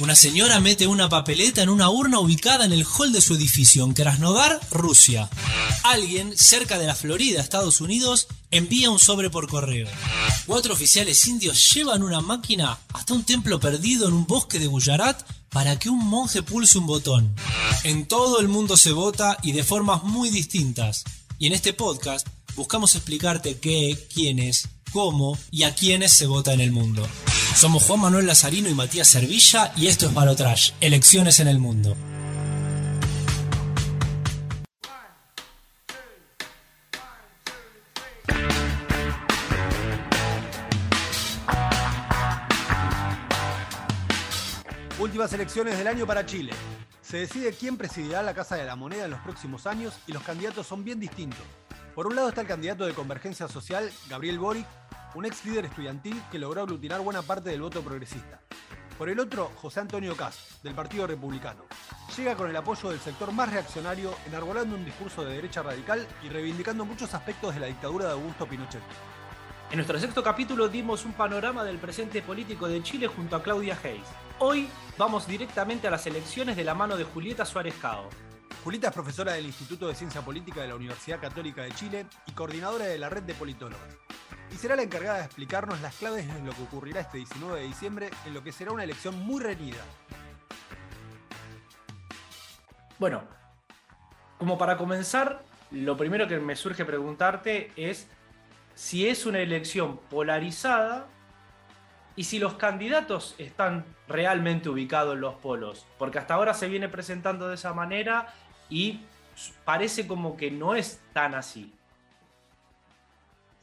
Una señora mete una papeleta en una urna ubicada en el hall de su edificio en Krasnodar, Rusia. Alguien, cerca de la Florida, Estados Unidos, envía un sobre por correo. Cuatro oficiales indios llevan una máquina hasta un templo perdido en un bosque de Gujarat para que un monje pulse un botón. En todo el mundo se vota y de formas muy distintas. Y en este podcast buscamos explicarte qué, quiénes, cómo y a quiénes se vota en el mundo. Somos Juan Manuel Lazarino y Matías Servilla y esto es Balotrash, Elecciones en el Mundo. Últimas elecciones del año para Chile. Se decide quién presidirá la Casa de la Moneda en los próximos años y los candidatos son bien distintos. Por un lado está el candidato de Convergencia Social, Gabriel Boric, un ex líder estudiantil que logró aglutinar buena parte del voto progresista. Por el otro, José Antonio Caz, del Partido Republicano. Llega con el apoyo del sector más reaccionario, enarbolando un discurso de derecha radical y reivindicando muchos aspectos de la dictadura de Augusto Pinochet. En nuestro sexto capítulo dimos un panorama del presente político de Chile junto a Claudia Hayes. Hoy vamos directamente a las elecciones de la mano de Julieta Suárez Cao. Julieta es profesora del Instituto de Ciencia Política de la Universidad Católica de Chile y coordinadora de la red de politólogos y será la encargada de explicarnos las claves de lo que ocurrirá este 19 de diciembre en lo que será una elección muy reñida. Bueno, como para comenzar, lo primero que me surge preguntarte es si es una elección polarizada y si los candidatos están realmente ubicados en los polos, porque hasta ahora se viene presentando de esa manera y parece como que no es tan así.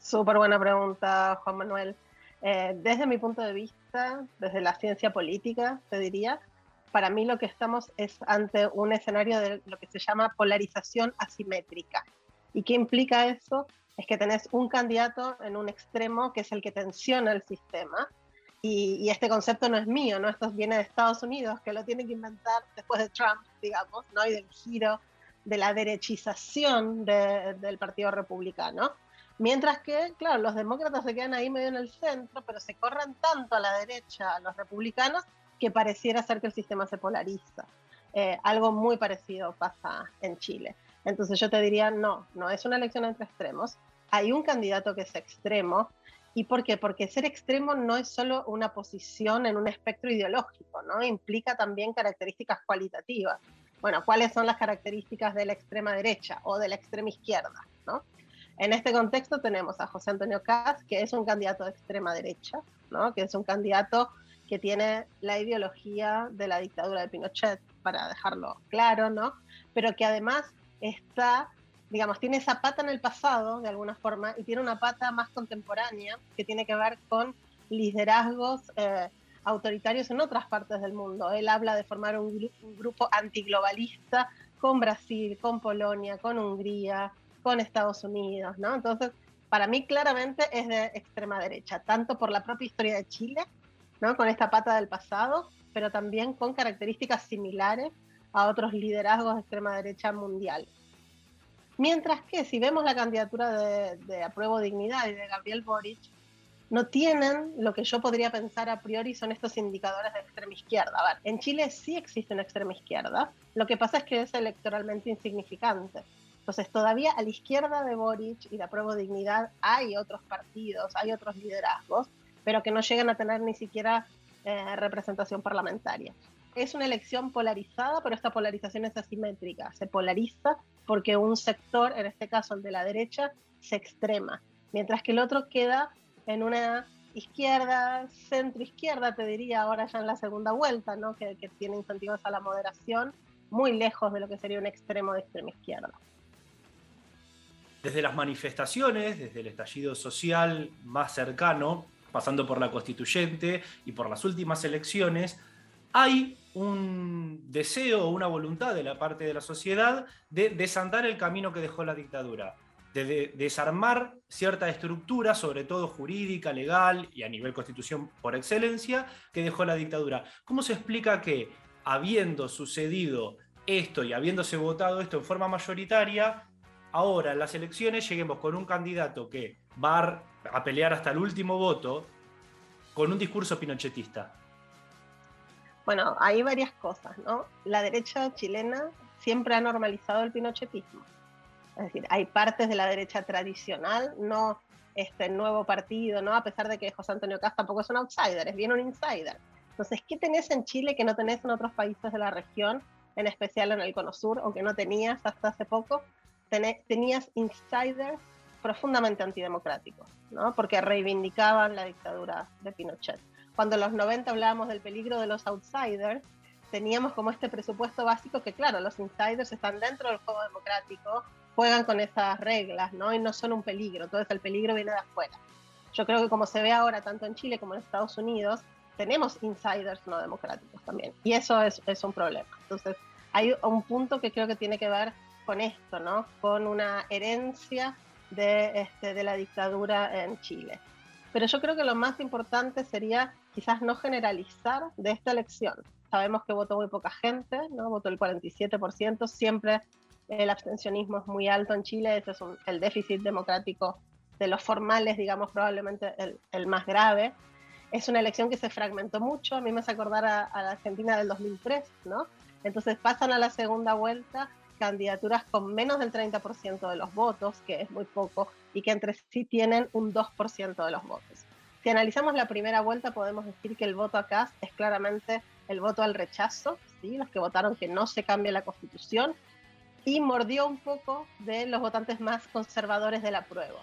Súper buena pregunta, Juan Manuel. Eh, desde mi punto de vista, desde la ciencia política, te diría, para mí lo que estamos es ante un escenario de lo que se llama polarización asimétrica. ¿Y qué implica eso? Es que tenés un candidato en un extremo que es el que tensiona el sistema. Y, este concepto no es mío, ¿no? Esto viene de Estados Unidos, que lo tiene que inventar después de Trump, digamos, ¿no? Y del giro de la derechización del Partido Republicano. Mientras que, claro, los demócratas se quedan ahí medio en el centro, pero se corren tanto a la derecha, a los republicanos, que pareciera ser que el sistema se polariza. Eh, algo muy parecido pasa en Chile. Entonces yo te diría, no, no es una elección entre extremos. Hay un candidato que es extremo. ¿Y por qué? Porque ser extremo no es solo una posición en un espectro ideológico, ¿no? Implica también características cualitativas. Bueno, ¿cuáles son las características de la extrema derecha o de la extrema izquierda? ¿no? En este contexto tenemos a José Antonio Caz, que es un candidato de extrema derecha, ¿no? que es un candidato que tiene la ideología de la dictadura de Pinochet, para dejarlo claro, ¿no? pero que además está, digamos, tiene esa pata en el pasado, de alguna forma, y tiene una pata más contemporánea, que tiene que ver con liderazgos eh, autoritarios en otras partes del mundo. Él habla de formar un, un grupo antiglobalista con Brasil, con Polonia, con Hungría, con Estados Unidos, ¿no? Entonces, para mí claramente es de extrema derecha, tanto por la propia historia de Chile, ¿no? Con esta pata del pasado, pero también con características similares a otros liderazgos de extrema derecha mundial. Mientras que si vemos la candidatura de, de Apruebo Dignidad y de Gabriel Boric, no tienen lo que yo podría pensar a priori son estos indicadores de extrema izquierda. A ver, en Chile sí existe una extrema izquierda, lo que pasa es que es electoralmente insignificante. Entonces, todavía a la izquierda de Boric y de Apruebo Dignidad hay otros partidos, hay otros liderazgos, pero que no llegan a tener ni siquiera eh, representación parlamentaria. Es una elección polarizada, pero esta polarización es asimétrica. Se polariza porque un sector, en este caso el de la derecha, se extrema, mientras que el otro queda en una izquierda, centro izquierda, te diría ahora ya en la segunda vuelta, ¿no? que tiene incentivos a la moderación, muy lejos de lo que sería un extremo de extrema izquierda desde las manifestaciones, desde el estallido social más cercano, pasando por la constituyente y por las últimas elecciones, hay un deseo o una voluntad de la parte de la sociedad de desandar el camino que dejó la dictadura, de desarmar cierta estructura, sobre todo jurídica, legal y a nivel constitución por excelencia, que dejó la dictadura. ¿Cómo se explica que, habiendo sucedido esto y habiéndose votado esto en forma mayoritaria, ahora en las elecciones lleguemos con un candidato que va a pelear hasta el último voto con un discurso pinochetista. Bueno, hay varias cosas, ¿no? La derecha chilena siempre ha normalizado el pinochetismo. Es decir, hay partes de la derecha tradicional, no este nuevo partido, ¿no? A pesar de que José Antonio Cast tampoco es un outsider, es bien un insider. Entonces, ¿qué tenés en Chile que no tenés en otros países de la región, en especial en el Cono Sur, o que no tenías hasta hace poco? Tenías insiders profundamente antidemocráticos, ¿no? Porque reivindicaban la dictadura de Pinochet. Cuando en los 90 hablábamos del peligro de los outsiders, teníamos como este presupuesto básico que, claro, los insiders están dentro del juego democrático, juegan con esas reglas, ¿no? Y no son un peligro, entonces el peligro viene de afuera. Yo creo que como se ve ahora tanto en Chile como en Estados Unidos, tenemos insiders no democráticos también, y eso es, es un problema. Entonces, hay un punto que creo que tiene que ver con esto, ¿no? Con una herencia de, este, de la dictadura en Chile. Pero yo creo que lo más importante sería quizás no generalizar de esta elección. Sabemos que votó muy poca gente, ¿no? votó el 47%, siempre el abstencionismo es muy alto en Chile, ese es el déficit democrático de los formales, digamos, probablemente el, más grave. Es una elección que se fragmentó mucho, a mí me hace acordar a, a, la Argentina del 2003, ¿no? Entonces pasan a la segunda vuelta candidaturas con menos del 30% de los votos, que es muy poco, y que entre sí tienen un 2% de los votos. Si analizamos la primera vuelta, podemos decir que el voto acá es claramente el voto al rechazo, ¿sí? los que votaron que no se cambie la constitución, y mordió un poco de los votantes más conservadores de la prueba.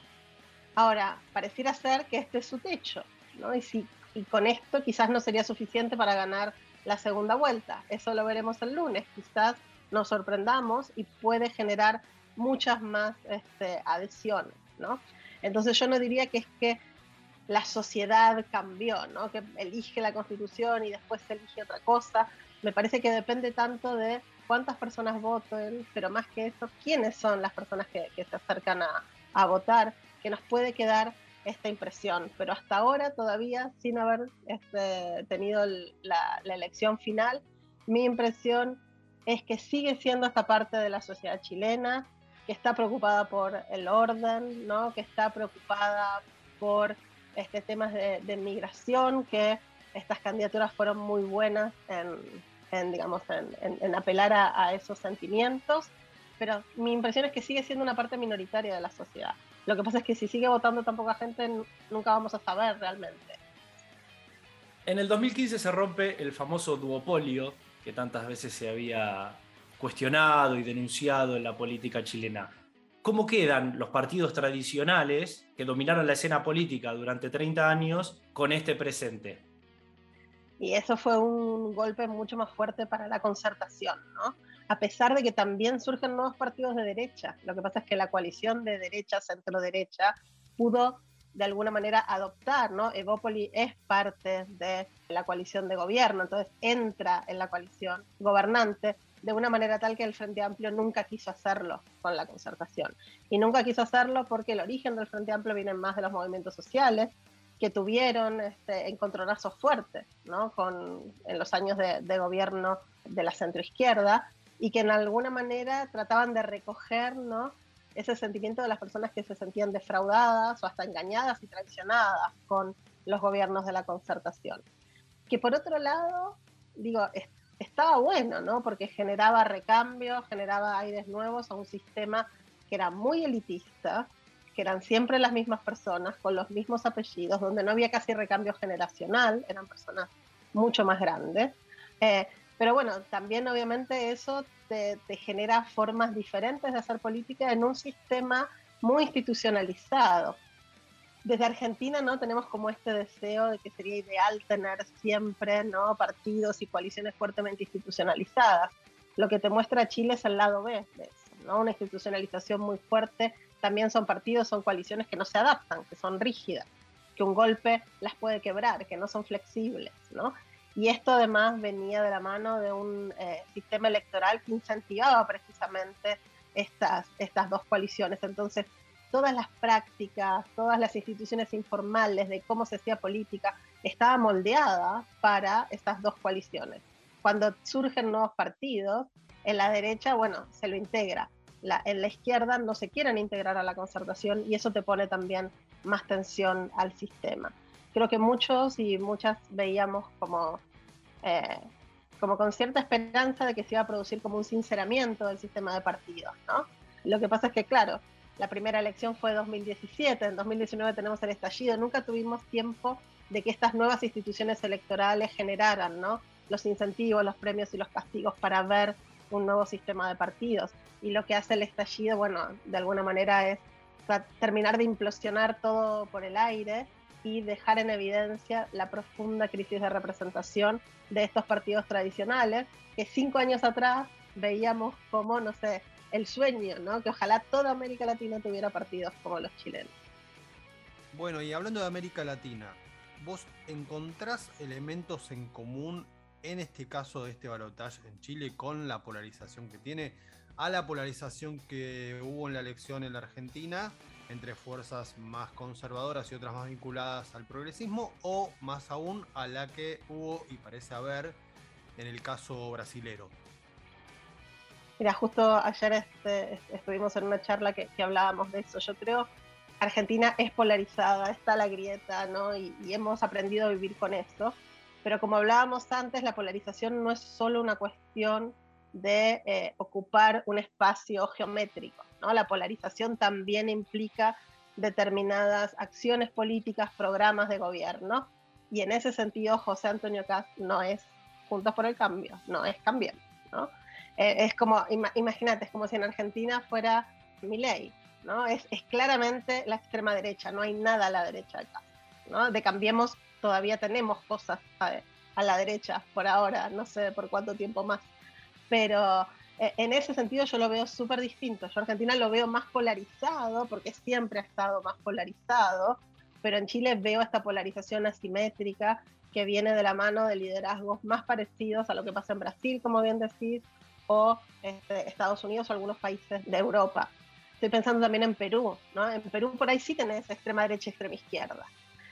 Ahora, pareciera ser que este es su techo, ¿no? y, si, y con esto quizás no sería suficiente para ganar la segunda vuelta. Eso lo veremos el lunes. Quizás nos sorprendamos y puede generar muchas más este, adhesiones, ¿no? Entonces yo no diría que es que la sociedad cambió, ¿no? Que elige la constitución y después se elige otra cosa. Me parece que depende tanto de cuántas personas voten, pero más que eso, quiénes son las personas que, se acercan a, votar, que nos puede quedar esta impresión. Pero hasta ahora, todavía, sin haber este, tenido la, la elección final, mi impresión es que sigue siendo esta parte de la sociedad chilena que está preocupada por el orden, ¿no? que está preocupada por este, temas de, migración, que estas candidaturas fueron muy buenas en, digamos, en, en apelar a, a, esos sentimientos, pero mi impresión es que sigue siendo una parte minoritaria de la sociedad. Lo que pasa es que si sigue votando tan poca gente, nunca vamos a saber realmente. En el 2015 se rompe el famoso duopolio que tantas veces se había cuestionado y denunciado en la política chilena. ¿Cómo quedan los partidos tradicionales que dominaron la escena política durante 30 años con este presente? Y eso fue un golpe mucho más fuerte para la concertación, ¿no? A pesar de que también surgen nuevos partidos de derecha. Lo que pasa es que la coalición de derecha, centro-derecha, pudo de alguna manera adoptar, ¿no? Evópoli es parte de la coalición de gobierno, entonces entra en la coalición gobernante de una manera tal que el Frente Amplio nunca quiso hacerlo con la concertación. Y nunca quiso hacerlo porque el origen del Frente Amplio viene más de los movimientos sociales que tuvieron este, encontronazos fuertes ¿no? con, en los años de, de gobierno de la centroizquierda y que en alguna manera trataban de recoger ¿no? Ese sentimiento de las personas que se sentían defraudadas o hasta engañadas y traicionadas con los gobiernos de la concertación. Que por otro lado, digo, estaba bueno, ¿no? Porque generaba recambios, generaba aires nuevos a un sistema que era muy elitista, que eran siempre las mismas personas, con los mismos apellidos, donde no había casi recambio generacional, eran personas mucho más grandes. Eh, pero bueno, también obviamente eso te, genera formas diferentes de hacer política en un sistema muy institucionalizado. Desde Argentina no tenemos como este deseo de que sería ideal tener siempre no partidos y coaliciones fuertemente institucionalizadas. Lo que te muestra Chile es el lado B de eso, ¿no? Una institucionalización muy fuerte. También son partidos, son coaliciones que no se adaptan, que son rígidas, que un golpe las puede quebrar, que no son flexibles, ¿no? Y esto además venía de la mano de un eh, sistema electoral que incentivaba precisamente estas, estas dos coaliciones. Entonces, todas las prácticas, todas las instituciones informales de cómo se hacía política, estaba moldeada para estas dos coaliciones. Cuando surgen nuevos partidos, en la derecha, bueno, se lo integra. En la izquierda no se quieren integrar a la concertación y eso te pone también más tensión al sistema creo que muchos y muchas veíamos como eh, como con cierta esperanza de que se iba a producir como un sinceramiento del sistema de partidos, ¿no? Lo que pasa es que, claro, la primera elección fue en 2017, en 2019 tenemos el estallido, nunca tuvimos tiempo de que estas nuevas instituciones electorales generaran, ¿no? Los incentivos, los premios y los castigos para ver un nuevo sistema de partidos. Y lo que hace el estallido, bueno, de alguna manera es terminar de implosionar todo por el aire y dejar en evidencia la profunda crisis de representación de estos partidos tradicionales, que cinco años atrás veíamos como, no sé, el sueño, ¿no? Que ojalá toda América Latina tuviera partidos como los chilenos. Bueno, y hablando de América Latina, ¿vos encontrás elementos en común en este caso de este balotaje en Chile con la polarización que tiene, a la polarización que hubo en la elección en la Argentina entre fuerzas más conservadoras y otras más vinculadas al progresismo, o más aún a la que hubo y parece haber en el caso brasilero. Mira, justo ayer este, estuvimos en una charla que, hablábamos de eso. Yo creo que Argentina es polarizada, está la grieta, ¿no? Y, hemos aprendido a vivir con eso. Pero como hablábamos antes, la polarización no es solo una cuestión de eh, ocupar un espacio geométrico. La polarización también implica determinadas acciones políticas, programas de gobierno. Y en ese sentido, José Antonio Caz no es Juntos por el Cambio, no es Cambiemos. ¿no? Eh, es como, imagínate, es como si en Argentina fuera mi ley. ¿no? Es, claramente la extrema derecha, no hay nada a la derecha acá. De Cambiemos todavía tenemos cosas a, la derecha por ahora, no sé por cuánto tiempo más pero en ese sentido yo lo veo súper distinto. Yo Argentina lo veo más polarizado, porque siempre ha estado más polarizado, pero en Chile veo esta polarización asimétrica que viene de la mano de liderazgos más parecidos a lo que pasa en Brasil, como bien decís, o este, Estados Unidos o algunos países de Europa. Estoy pensando también en Perú, ¿no? En Perú por ahí sí tenés extrema derecha y extrema izquierda.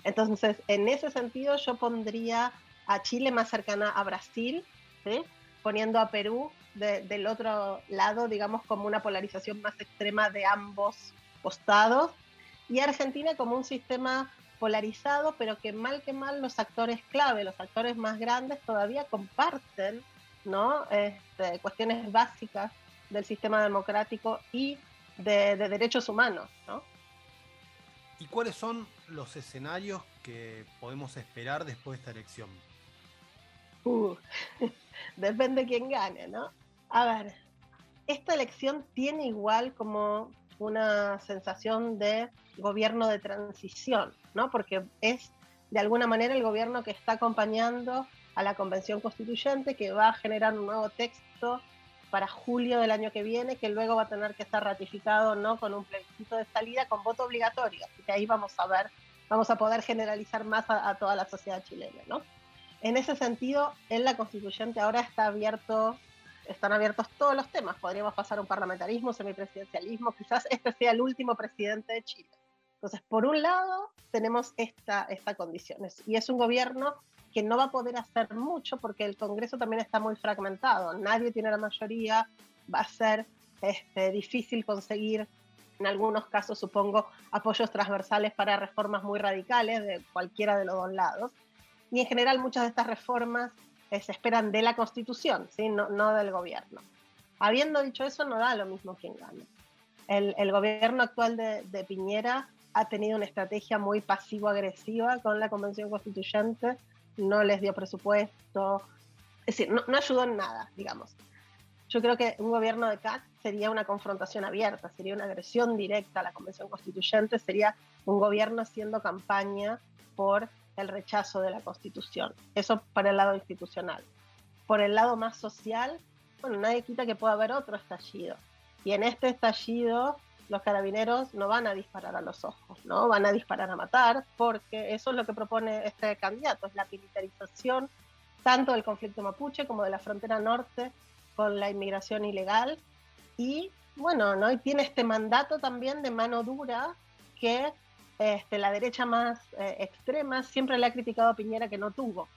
Entonces, en ese sentido yo pondría a Chile más cercana a Brasil, ¿sí? poniendo a Perú del otro lado, digamos, como una polarización más extrema de ambos costados, y Argentina como un sistema polarizado, pero que mal que mal los actores clave, los actores más grandes todavía comparten ¿no? Este, cuestiones básicas del sistema democrático y de, derechos humanos. ¿no? ¿Y cuáles son los escenarios que podemos esperar después de esta elección? Uh, depende de quién gane, ¿no? A ver, esta elección tiene igual como una sensación de gobierno de transición, ¿no? Porque es de alguna manera el gobierno que está acompañando a la convención constituyente que va a generar un nuevo texto para julio del año que viene, que luego va a tener que estar ratificado no con un plebiscito de salida con voto obligatorio. Así que ahí vamos a ver, vamos a poder generalizar más a, a toda la sociedad chilena, ¿no? En ese sentido, en la constituyente ahora está abierto, están abiertos todos los temas. Podríamos pasar a un parlamentarismo, semipresidencialismo, quizás este sea el último presidente de Chile. Entonces, por un lado, tenemos esta, esta condición. Y es un gobierno que no va a poder hacer mucho porque el Congreso también está muy fragmentado. Nadie tiene la mayoría. Va a ser este, difícil conseguir, en algunos casos, supongo, apoyos transversales para reformas muy radicales de cualquiera de los dos lados y en general muchas de estas reformas se esperan de la Constitución, ¿sí? no, no, del gobierno. Habiendo dicho eso, no da lo mismo quien gane. El, el gobierno actual de, Piñera ha tenido una estrategia muy pasivo-agresiva con la Convención Constituyente, no les dio presupuesto, es decir, no, no ayudó en nada, digamos. Yo creo que un gobierno de CAC sería una confrontación abierta, sería una agresión directa a la Convención Constituyente, sería un gobierno haciendo campaña por el rechazo de la Constitución. Eso para el lado institucional. Por el lado más social, bueno, nadie quita que pueda haber otro estallido. Y en este estallido los carabineros no van a disparar a los ojos, ¿no? Van a disparar a matar, porque eso es lo que propone este candidato, es la militarización tanto del conflicto mapuche como de la frontera norte con la inmigración ilegal. Y bueno, ¿no? Y tiene este mandato también de mano dura que este, la derecha más eh, extrema siempre le ha criticado a Piñera que no tuvo,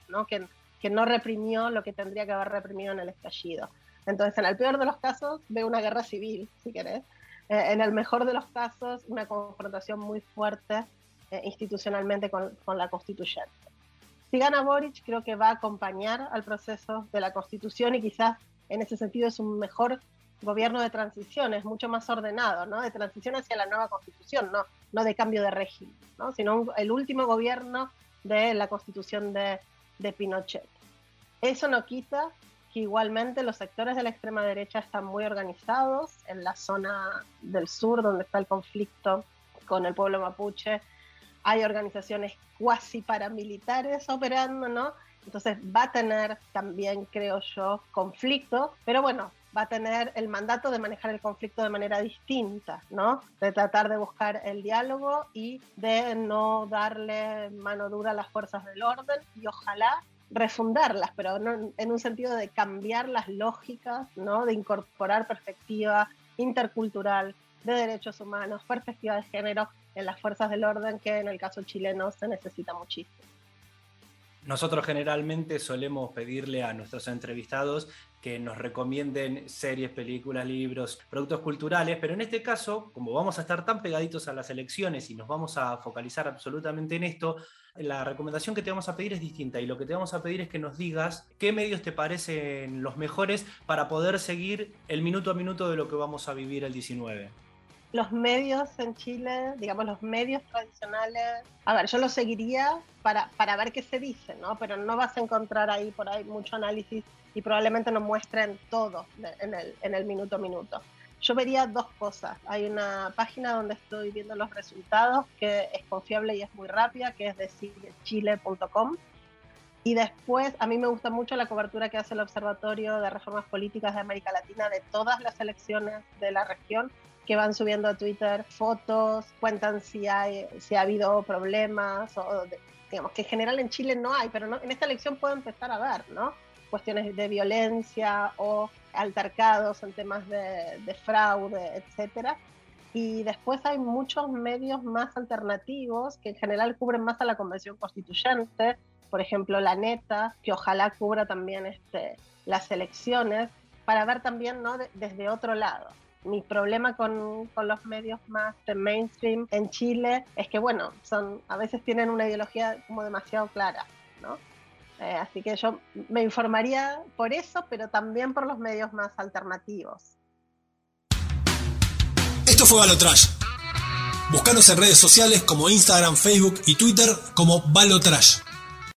que no reprimió lo que tendría que haber reprimido en el estallido. Entonces, en el peor de los casos, ve una guerra civil, si querés. Eh, en el mejor de los casos, una confrontación muy fuerte eh, institucionalmente con, con, la constituyente. Si gana Boric, creo que va a acompañar al proceso de la constitución y quizás en ese sentido es un mejor gobierno de transición, es mucho más ordenado, ¿no? De transición hacia la nueva constitución, no, no de cambio de régimen, ¿no? Sino el último gobierno de la constitución de, de Pinochet. Eso no quita que igualmente los sectores de la extrema derecha están muy organizados en la zona del sur donde está el conflicto con el pueblo mapuche. Hay organizaciones cuasi paramilitares operando, ¿no? Entonces va a tener también, creo yo, conflicto, pero bueno, va a tener el mandato de manejar el conflicto de manera distinta, ¿no? De tratar de buscar el diálogo y de no darle mano dura a las fuerzas del orden y ojalá refundarlas, pero en un sentido de cambiar las lógicas, ¿no? De incorporar perspectiva intercultural, de derechos humanos, perspectiva de género en las fuerzas del orden que en el caso chileno se necesita muchísimo. Nosotros generalmente solemos pedirle a nuestros entrevistados que nos recomienden series, películas, libros, productos culturales, pero en este caso, como vamos a estar tan pegaditos a las elecciones y nos vamos a focalizar absolutamente en esto, la recomendación que te vamos a pedir es distinta y lo que te vamos a pedir es que nos digas qué medios te parecen los mejores para poder seguir el minuto a minuto de lo que vamos a vivir el 19 los medios en Chile, digamos los medios tradicionales, a ver, yo los seguiría para, para ver qué se dice, ¿no? Pero no vas a encontrar ahí por ahí mucho análisis y probablemente nos muestren todo en el, en el minuto a minuto. Yo vería dos cosas. Hay una página donde estoy viendo los resultados que es confiable y es muy rápida, que es de chile.com. Y después, a mí me gusta mucho la cobertura que hace el Observatorio de Reformas Políticas de América Latina de todas las elecciones de la región que van subiendo a Twitter fotos, cuentan si, hay, si ha habido problemas, o digamos que en general en Chile no hay, pero en esta elección puedo empezar a ver, ¿no? Cuestiones de violencia o altercados en temas de, de fraude, etcétera. Y después hay muchos medios más alternativos que en general cubren más a la Convención Constituyente, por ejemplo La Neta, que ojalá cubra también este, las elecciones, para ver también ¿no? desde otro lado mi problema con, con, los medios más mainstream en Chile es que, bueno, son, a veces tienen una ideología como demasiado clara, ¿no? Eh, así que yo me informaría por eso, pero también por los medios más alternativos. Esto fue Balotrash. Búscanos en redes sociales como Instagram, Facebook y Twitter como Balotrash.